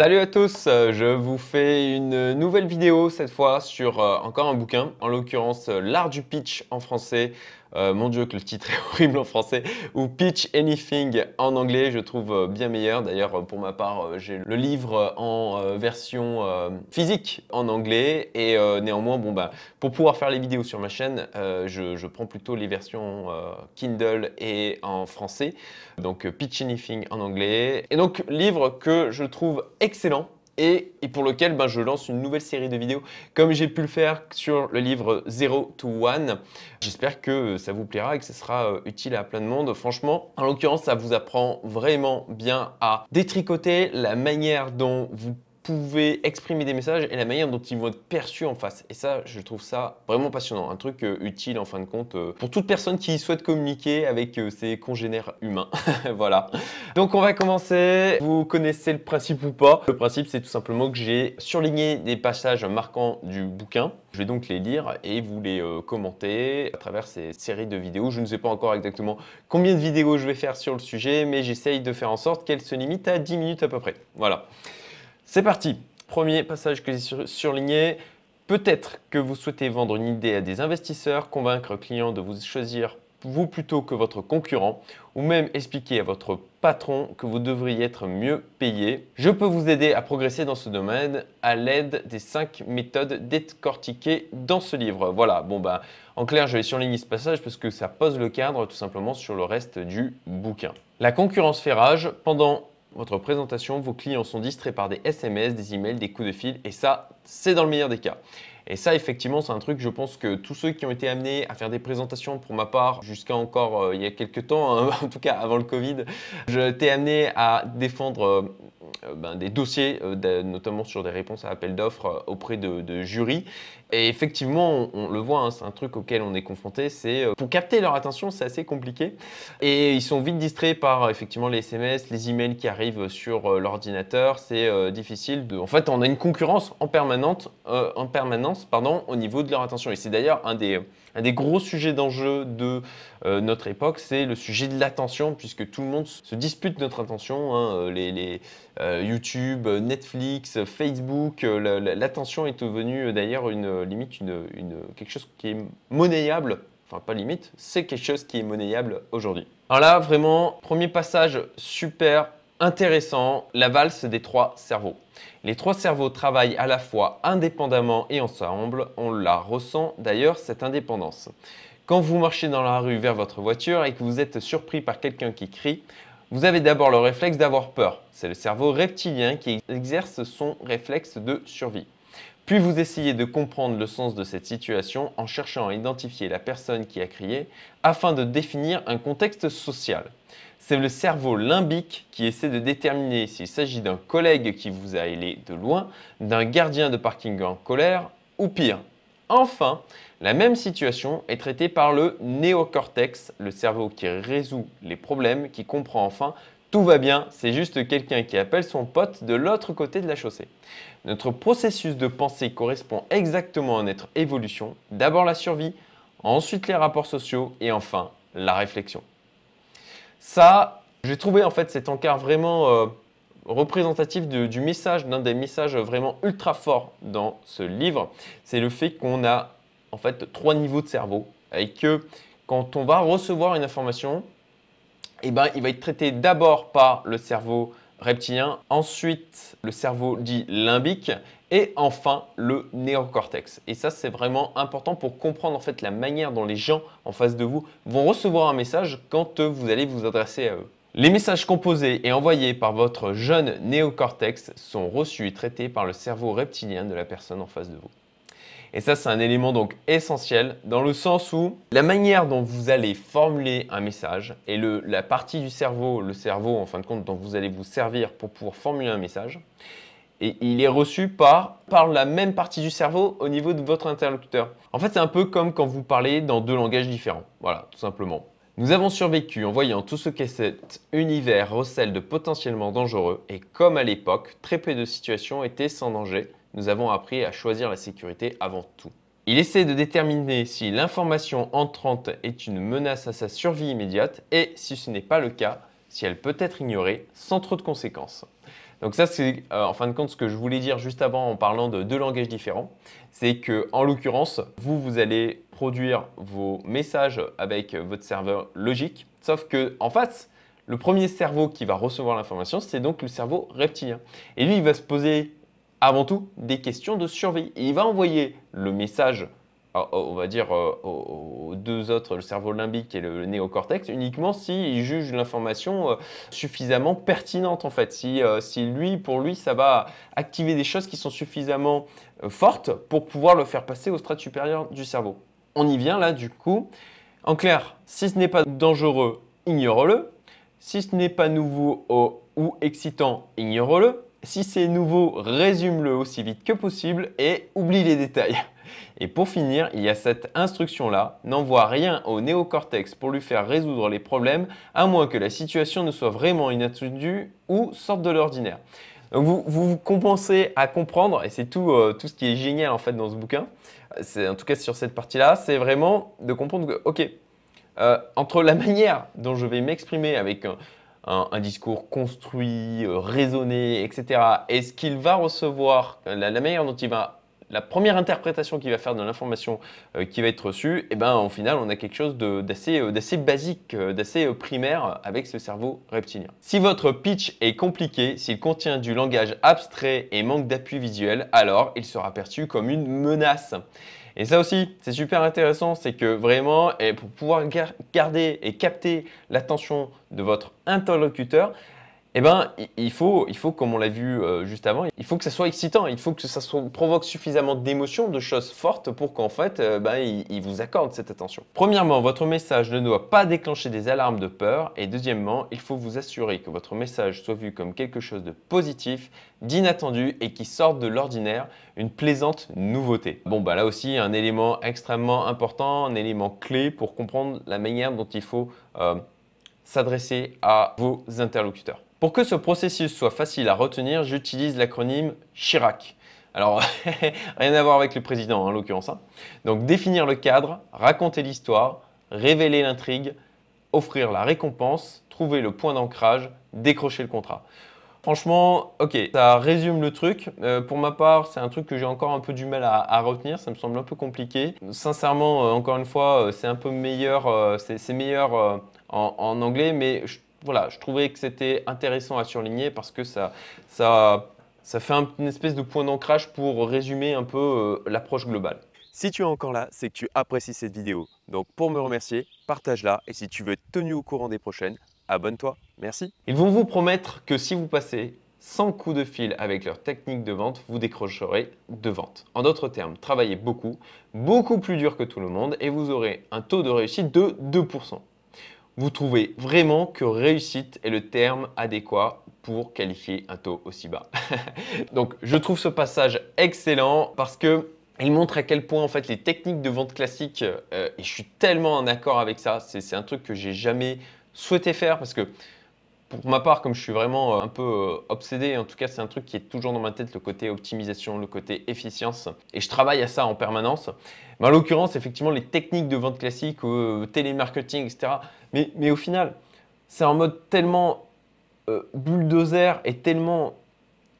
Salut à tous, euh, je vous fais une nouvelle vidéo cette fois sur euh, encore un bouquin, en l'occurrence euh, L'art du pitch en français. Mon dieu que le titre est horrible en français, ou Pitch Anything en anglais, je trouve bien meilleur. D'ailleurs pour ma part j'ai le livre en version physique en anglais et néanmoins bon bah pour pouvoir faire les vidéos sur ma chaîne je, je, prends plutôt les versions Kindle et en français. Donc Pitch Anything en anglais. Et donc livre que je trouve excellent et, pour lequel ben, je lance une nouvelle série de vidéos comme j'ai pu le faire sur le livre 0 to 1. J'espère que ça vous plaira et que ce sera euh, utile à plein de monde. Franchement, en l'occurrence, ça vous apprend vraiment bien à détricoter la manière dont vous pouvez exprimer des messages et la manière dont ils vont être perçus en face. Et ça, je trouve ça vraiment passionnant. Un truc euh, utile en fin de compte euh, pour toute personne qui souhaite communiquer avec euh, ses congénères humains. voilà. Donc on va commencer. Vous connaissez le principe ou pas? Le principe, c'est tout simplement que j'ai surligné des passages marquants du bouquin. Je vais donc les lire et vous les commenter à travers ces séries de vidéos. Je ne sais pas encore exactement combien de vidéos je vais faire sur le sujet, mais j'essaye de faire en sorte qu'elles se limitent à 10 minutes à peu près. Voilà. C'est parti Premier passage que j'ai surligné. Peut-être que vous souhaitez vendre une idée à des investisseurs, convaincre un client de vous choisir vous plutôt que votre concurrent, ou même expliquer à votre patron que vous devriez être mieux payé. Je peux vous aider à progresser dans ce domaine à l'aide des 5 méthodes décortiquées dans ce livre. Voilà, bon bah en clair je vais surligner ce passage parce que ça pose le cadre tout simplement sur le reste du bouquin. La concurrence fait rage. Pendant votre présentation, vos clients sont distraits par des SMS, des emails, des coups de fil, et ça, c'est dans le meilleur des cas. Et ça, effectivement, c'est un truc, je pense que tous ceux qui ont été amenés à faire des présentations, pour ma part, jusqu'à encore euh, il y a quelques temps, hein, en tout cas avant le Covid, j'étais amené à défendre euh, ben, des dossiers, notamment sur des réponses à appel d'offres auprès de, jurys. Et effectivement, on, le voit, hein, c'est un truc auquel on est confronté. C'est euh, pour capter leur attention, c'est assez compliqué. Et ils sont vite distraits par effectivement les SMS, les emails qui arrivent sur euh, l'ordinateur. C'est euh, difficile. De... En fait, on a une concurrence en permanente, en permanence, pardon, au niveau de leur attention. Et c'est d'ailleurs un des gros sujets d'enjeu de euh, notre époque, c'est le sujet de l'attention, puisque tout le monde se dispute notre attention. Hein, euh, les, euh, YouTube, Netflix, Facebook, l'attention est devenue d'ailleurs une limite, une, quelque chose qui est monnayable. Enfin, pas limite, c'est quelque chose qui est monnayable aujourd'hui. Alors là, vraiment, premier passage super intéressant, la valse des trois cerveaux. Les trois cerveaux travaillent à la fois indépendamment et ensemble, on la ressent d'ailleurs cette indépendance. Quand vous marchez dans la rue vers votre voiture et que vous êtes surpris par quelqu'un qui crie, vous avez d'abord le réflexe d'avoir peur. C'est le cerveau reptilien qui exerce son réflexe de survie. Puis vous essayez de comprendre le sens de cette situation en cherchant à identifier la personne qui a crié afin de définir un contexte social. C'est le cerveau limbique qui essaie de déterminer s'il s'agit d'un collègue qui vous a ailé de loin, d'un gardien de parking en colère ou pire. Enfin, la même situation est traitée par le néocortex, le cerveau qui résout les problèmes, qui comprend enfin tout va bien, c'est juste quelqu'un qui appelle son pote de l'autre côté de la chaussée. Notre processus de pensée correspond exactement à notre évolution. D'abord la survie, ensuite les rapports sociaux et enfin la réflexion. Ça, j'ai trouvé en fait cet encart vraiment euh, représentatif du message, d'un des messages vraiment ultra forts dans ce livre. C'est le fait qu'on a en fait trois niveaux de cerveau et que quand on va recevoir une information, eh ben, il va être traité d'abord par le cerveau reptilien, ensuite le cerveau dit limbique et enfin le néocortex. Et ça, c'est vraiment important pour comprendre en fait la manière dont les gens en face de vous vont recevoir un message quand vous allez vous adresser à eux. Les messages composés et envoyés par votre jeune néocortex sont reçus et traités par le cerveau reptilien de la personne en face de vous. Et ça, c'est un élément donc essentiel dans le sens où la manière dont vous allez formuler un message et le, la partie du cerveau, le cerveau en fin de compte dont vous allez vous servir pour pouvoir formuler un message, et il est reçu par, par la même partie du cerveau au niveau de votre interlocuteur. En fait, c'est un peu comme quand vous parlez dans deux langages différents. Voilà, tout simplement. Nous avons survécu en voyant tout ce que cet univers recèle de potentiellement dangereux et comme à l'époque, très peu de situations étaient sans danger, nous avons appris à choisir la sécurité avant tout. Il essaie de déterminer si l'information entrante est une menace à sa survie immédiate et si ce n'est pas le cas, si elle peut être ignorée sans trop de conséquences. Donc ça, c'est euh, en fin de compte ce que je voulais dire juste avant en parlant de deux langages différents. C'est que en l'occurrence, vous, vous allez produire vos messages avec votre serveur logique, sauf que en face, le premier cerveau qui va recevoir l'information, c'est donc le cerveau reptilien. Et lui, il va se poser avant tout des questions de survie. Il va envoyer le message ah, oh, on va dire, euh, aux, deux autres, le cerveau limbique et le, néocortex, uniquement s'il juge l'information euh, suffisamment pertinente en fait. Si, euh, si, lui, pour lui, ça va activer des choses qui sont suffisamment fortes pour pouvoir le faire passer au stade supérieur du cerveau. On y vient là du coup. En clair, si ce n'est pas dangereux, ignore-le. Si ce n'est pas nouveau ou excitant, ignore-le. Si c'est nouveau, résume-le aussi vite que possible et oublie les détails. Et pour finir, il y a cette instruction-là, n'envoie rien au néocortex pour lui faire résoudre les problèmes, à moins que la situation ne soit vraiment inattendue ou sorte de l'ordinaire. Vous, vous, compensez à comprendre, et c'est tout, euh, tout ce qui est génial en fait dans ce bouquin, en tout cas sur cette partie-là, c'est vraiment de comprendre que, ok, euh, entre la manière dont je vais m'exprimer avec un, discours construit, euh, raisonné, etc., et ce qu'il va recevoir, la manière dont il va la première interprétation qu'il va faire de l'information euh, qui va être reçue, eh ben, au final, on a quelque chose d'assez euh, basique, euh, d'assez primaire avec ce cerveau reptilien. Si votre pitch est compliqué, s'il contient du langage abstrait et manque d'appui visuel, alors il sera perçu comme une menace. Et ça aussi, c'est super intéressant, c'est que vraiment, pour pouvoir garder et capter l'attention de votre interlocuteur, eh ben, il faut, comme on l'a vu euh, juste avant, il faut que ça soit excitant, il faut que ça provoque suffisamment d'émotions, de choses fortes pour qu'en fait, euh, ben, il, vous accorde cette attention. Premièrement, votre message ne doit pas déclencher des alarmes de peur. Et deuxièmement, il faut vous assurer que votre message soit vu comme quelque chose de positif, d'inattendu et qui sorte de l'ordinaire, une plaisante nouveauté. Bon, bah là aussi, un élément extrêmement important, un élément clé pour comprendre la manière dont il faut euh, s'adresser à vos interlocuteurs. Pour que ce processus soit facile à retenir, j'utilise l'acronyme Chirac. Alors, rien à voir avec le président en l'occurrence. Hein. Donc, définir le cadre, raconter l'histoire, révéler l'intrigue, offrir la récompense, trouver le point d'ancrage, décrocher le contrat. Franchement, ok, ça résume le truc. Euh, pour ma part, c'est un truc que j'ai encore un peu du mal à, retenir. Ça me semble un peu compliqué. Sincèrement, euh, encore une fois, euh, c'est un peu meilleur, c'est meilleur en, anglais, mais je voilà, je trouvais que c'était intéressant à surligner parce que ça, ça, ça fait une espèce de point d'ancrage pour résumer un peu euh, l'approche globale. Si tu es encore là, c'est que tu apprécies cette vidéo. Donc pour me remercier, partage-la et si tu veux être tenu au courant des prochaines, abonne-toi. Merci. Ils vont vous promettre que si vous passez 100 coups de fil avec leur technique de vente, vous décrocherez de vente. En d'autres termes, travaillez beaucoup, beaucoup plus dur que tout le monde et vous aurez un taux de réussite de 2% vous trouvez vraiment que réussite est le terme adéquat pour qualifier un taux aussi bas. Donc je trouve ce passage excellent parce que il montre à quel point en fait les techniques de vente classiques, euh, et je suis tellement en accord avec ça, c'est un truc que j'ai jamais souhaité faire parce que pour ma part, comme je suis vraiment euh, un peu euh, obsédé, en tout cas c'est un truc qui est toujours dans ma tête, le côté optimisation, le côté efficience, et je travaille à ça en permanence. Mais en l'occurrence, effectivement, les techniques de vente classique, euh, télémarketing, etc. Mais, au final, c'est en mode tellement bulldozer et tellement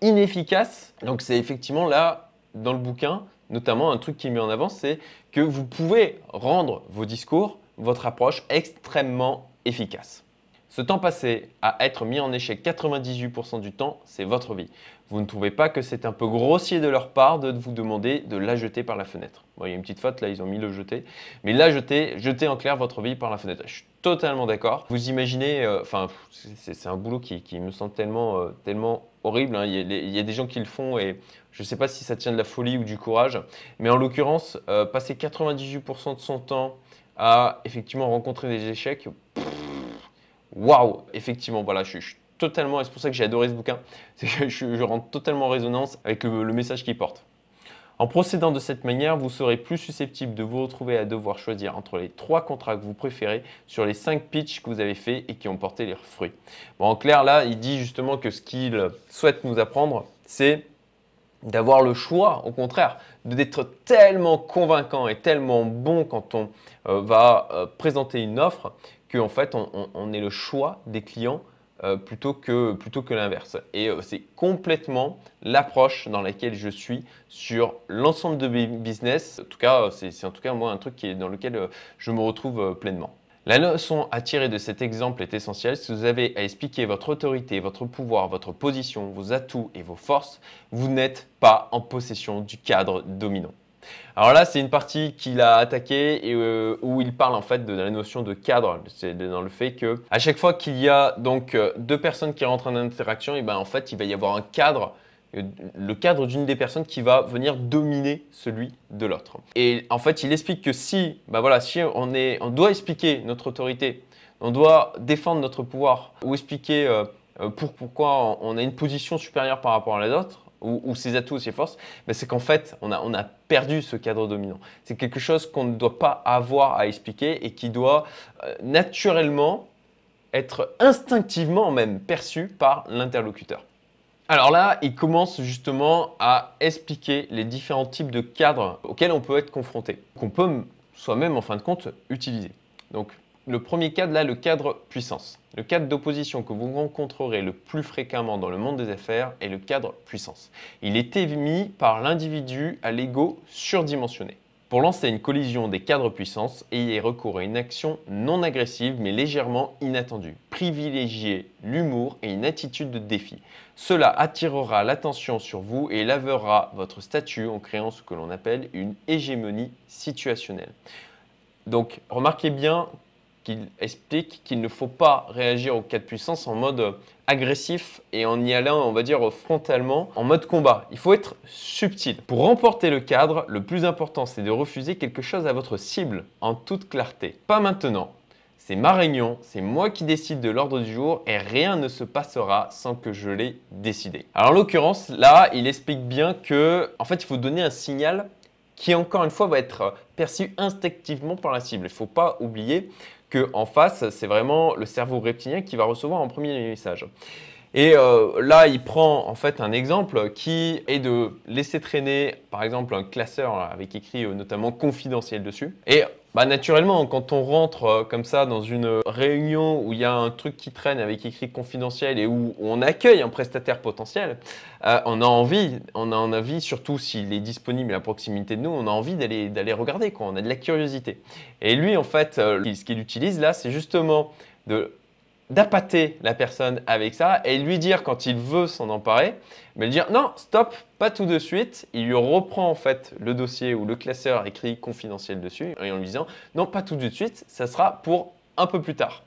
inefficace. Donc c'est effectivement là, dans le bouquin, notamment un truc qui est mis en avant, c'est que vous pouvez rendre vos discours, votre approche extrêmement efficace. Ce temps passé à être mis en échec 98% du temps, c'est votre vie. Vous ne trouvez pas que c'est un peu grossier de leur part de vous demander de la jeter par la fenêtre il y a une petite faute, là, ils ont mis le jeter. Mais la jeter, jeter en clair votre vie par la fenêtre. Je suis totalement d'accord. Vous imaginez, euh, enfin, c'est un boulot qui, me semble tellement, euh, tellement horrible. Hein. Il, y a, des gens qui le font et je ne sais pas si ça tient de la folie ou du courage. Mais en l'occurrence, euh, passer 98% de son temps à effectivement rencontrer des échecs, waouh, effectivement, voilà, je, suis totalement, et c'est pour ça que j'ai adoré ce bouquin, c'est que je, rentre totalement en résonance avec le, message qu'il porte. En procédant de cette manière, vous serez plus susceptible de vous retrouver à devoir choisir entre les trois contrats que vous préférez sur les cinq pitchs que vous avez faits et qui ont porté leurs fruits. Bon, en clair, là, il dit justement que ce qu'il souhaite nous apprendre, c'est d'avoir le choix, au contraire, d'être tellement convaincant et tellement bon quand on euh, va euh, présenter une offre qu'en fait, on, ait le choix des clients euh, plutôt que, l'inverse. Et c'est complètement l'approche dans laquelle je suis sur l'ensemble de mes business. En tout cas, c'est en tout cas moi un truc qui est dans lequel je me retrouve pleinement. La leçon à tirer de cet exemple est essentielle. Si vous avez à expliquer votre autorité, votre pouvoir, votre position, vos atouts et vos forces, vous n'êtes pas en possession du cadre dominant. Alors là, c'est une partie qu'il a attaquée et euh, où il parle en fait de la notion de cadre. C'est dans le fait que à chaque fois qu'il y a donc euh, deux personnes qui rentrent en interaction, ben en fait, il va y avoir un cadre le cadre d'une des personnes qui va venir dominer celui de l'autre. Et en fait, il explique que si, ben voilà, si on, est, on doit expliquer notre autorité, on doit défendre notre pouvoir ou expliquer pourquoi on a une position supérieure par rapport à les autres, ou, ses atouts ou ses forces, mais c'est qu'en fait, on a, perdu ce cadre dominant. C'est quelque chose qu'on ne doit pas avoir à expliquer et qui doit euh, naturellement être instinctivement même perçu par l'interlocuteur. Alors là, il commence justement à expliquer les différents types de cadres auxquels on peut être confronté, qu'on peut soi-même en fin de compte utiliser. Donc le premier cadre, là, le cadre puissance. Le cadre d'opposition que vous rencontrerez le plus fréquemment dans le monde des affaires est le cadre puissance. Il est émis par l'individu à l'ego surdimensionné. Pour lancer une collision des cadres puissance, ayez recours à une action non agressive mais légèrement inattendue. Privilégiez l'humour et une attitude de défi. Cela attirera l'attention sur vous et lavera votre statut en créant ce que l'on appelle une hégémonie situationnelle. Donc remarquez bien qu'il explique qu'il ne faut pas réagir au cas de puissance en mode agressif et en y allant, on va dire, frontalement, en mode combat. Il faut être subtil. Pour remporter le cadre, le plus important, c'est de refuser quelque chose à votre cible, en toute clarté. Pas maintenant. C'est ma réunion, c'est moi qui décide de l'ordre du jour et rien ne se passera sans que je l'ai décidé. Alors en l'occurrence, là, il explique bien que, en fait, il faut donner un signal qui, encore une fois, va être perçu instinctivement par la cible. Il ne faut pas oublier qu'en face, c'est vraiment le cerveau reptilien qui va recevoir en premier message. Et euh, là, il prend en fait un exemple qui est de laisser traîner, par exemple, un classeur avec écrit euh, notamment confidentiel dessus. Bah, naturellement, quand on rentre euh, comme ça dans une réunion où il y a un truc qui traîne avec écrit confidentiel et où on accueille un prestataire potentiel, euh, on a envie, on a envie, surtout s'il est disponible à proximité de nous, on a envie d'aller d'aller regarder, quoi. on a de la curiosité. Et lui, en fait, euh, ce qu'il utilise là, c'est justement de d'appâter la personne avec ça et lui dire quand il veut s'en emparer, mais lui dire non, stop, pas tout de suite. Il lui reprend en fait le dossier ou le classeur écrit confidentiel dessus et en lui disant non, pas tout de suite, ça sera pour un peu plus tard.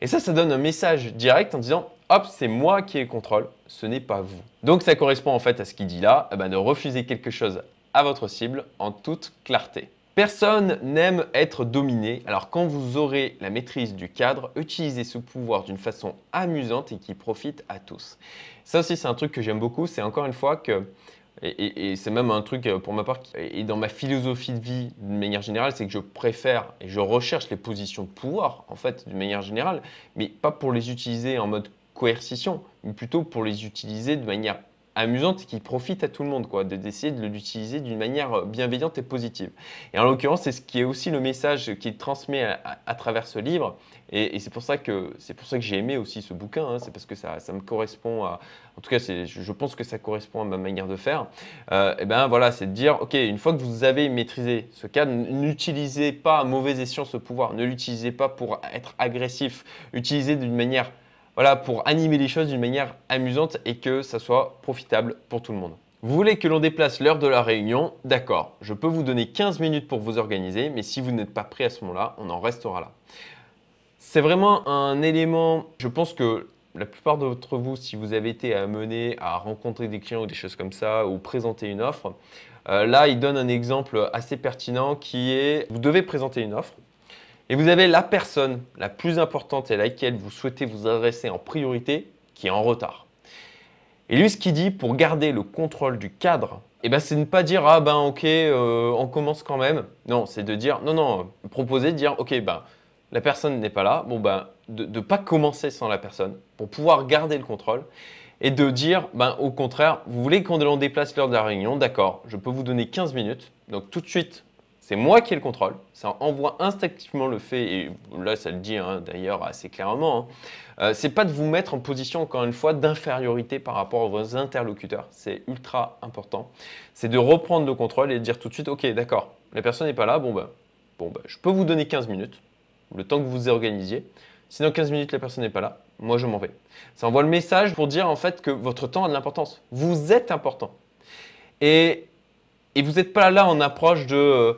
Et ça, ça donne un message direct en disant hop, c'est moi qui ai le contrôle, ce n'est pas vous. Donc ça correspond en fait à ce qu'il dit là, eh ben, de refuser quelque chose à votre cible en toute clarté. Personne n'aime être dominé, alors quand vous aurez la maîtrise du cadre, utilisez ce pouvoir d'une façon amusante et qui profite à tous. Ça aussi c'est un truc que j'aime beaucoup, c'est encore une fois que, et, c'est même un truc euh, pour ma part, et dans ma philosophie de vie d'une manière générale, c'est que je préfère et je recherche les positions de pouvoir en fait d'une manière générale, mais pas pour les utiliser en mode coercition, mais plutôt pour les utiliser de manière amusante et qui profite à tout le monde, quoi, d'essayer de l'utiliser d'une manière euh, bienveillante et positive. Et en l'occurrence, c'est ce qui est aussi le message qu'il transmet à, travers ce livre. Et, c'est pour ça que c'est pour ça que j'ai aimé aussi ce bouquin. Hein. c'est parce que ça, ça, me correspond à, en tout cas, je pense que ça correspond à ma manière de faire. Euh, et ben voilà, c'est de dire, ok, une fois que vous avez maîtrisé ce cadre, n'utilisez pas à mauvais escient ce pouvoir. Ne l'utilisez pas pour être agressif. Utilisez d'une manière voilà, pour animer les choses d'une manière amusante et que ça soit profitable pour tout le monde. Vous voulez que l'on déplace l'heure de la réunion D'accord, je peux vous donner 15 minutes pour vous organiser, mais si vous n'êtes pas prêt à ce moment-là, on en restera là. C'est vraiment un élément, je pense que la plupart d'entre vous, si vous avez été amené à rencontrer des clients ou des choses comme ça, ou présenter une offre, euh, là, il donne un exemple assez pertinent qui est, vous devez présenter une offre, et vous avez la personne la plus importante et à laquelle vous souhaitez vous adresser en priorité qui est en retard. Et lui, ce qu'il dit pour garder le contrôle du cadre, eh ben, c'est de ne pas dire ah ben ok, euh, on commence quand même. Non, c'est de dire non, non, proposer de dire ok, ben la personne n'est pas là. Bon ben de ne pas commencer sans la personne pour pouvoir garder le contrôle et de dire ben au contraire, vous voulez qu'on déplace l'heure de la réunion, d'accord, je peux vous donner 15 minutes. Donc tout de suite, C'est moi qui ai le contrôle. Ça envoie instinctivement le fait, et là ça le dit hein, d'ailleurs assez clairement. Hein. Euh, c'est pas de vous mettre en position, encore une fois, d'infériorité par rapport à vos interlocuteurs. C'est ultra important. C'est de reprendre le contrôle et de dire tout de suite Ok, d'accord, la personne n'est pas là, bon ben, bon ben, je peux vous donner 15 minutes, le temps que vous vous organisiez. Si dans 15 minutes la personne n'est pas là, moi je m'en vais. Ça envoie le message pour dire en fait que votre temps a de l'importance. Vous êtes important. Et, et vous n'êtes pas là en approche de euh,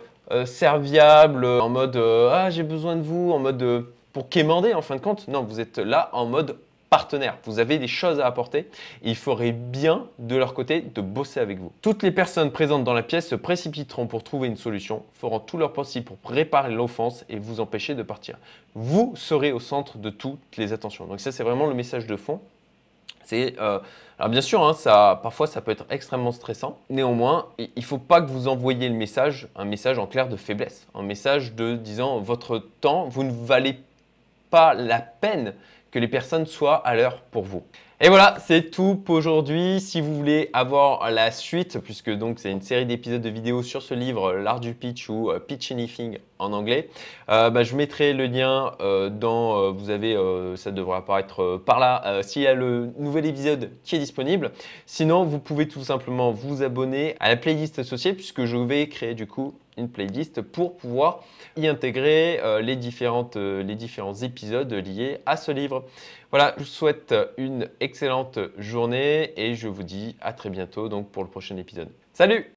serviable, en mode euh, ah j'ai besoin de vous, en mode pour quémander en fin de compte. Non, vous êtes là en mode partenaire. Vous avez des choses à apporter et il faudrait bien de leur côté de bosser avec vous. Toutes les personnes présentes dans la pièce se précipiteront pour trouver une solution, feront tout leur possible pour réparer l'offense et vous empêcher de partir. Vous serez au centre de toutes les attentions. Donc ça c'est vraiment le message de fond. C'est euh, alors bien sûr, hein, parfois ça peut être extrêmement stressant. Néanmoins, il ne faut pas que vous envoyiez le message, un message en clair de faiblesse, un message de disant votre temps, vous ne valez pas la peine que les personnes soient à l'heure pour vous. Et voilà, c'est tout pour aujourd'hui. Si vous voulez avoir la suite, puisque donc c'est une série d'épisodes de vidéos sur ce livre, L'art du pitch ou euh, Pitch Anything en anglais, euh, bah, je mettrai le lien euh, dans, vous avez, ça devrait apparaître par là, s'il y a le nouvel épisode qui est disponible. Sinon, vous pouvez tout simplement vous abonner à la playlist associée, puisque je vais créer du coup une playlist pour pouvoir y intégrer euh, les, euh, les différents épisodes liés à ce livre. Voilà, je vous souhaite une excellente journée et je vous dis à très bientôt donc pour le prochain épisode. Salut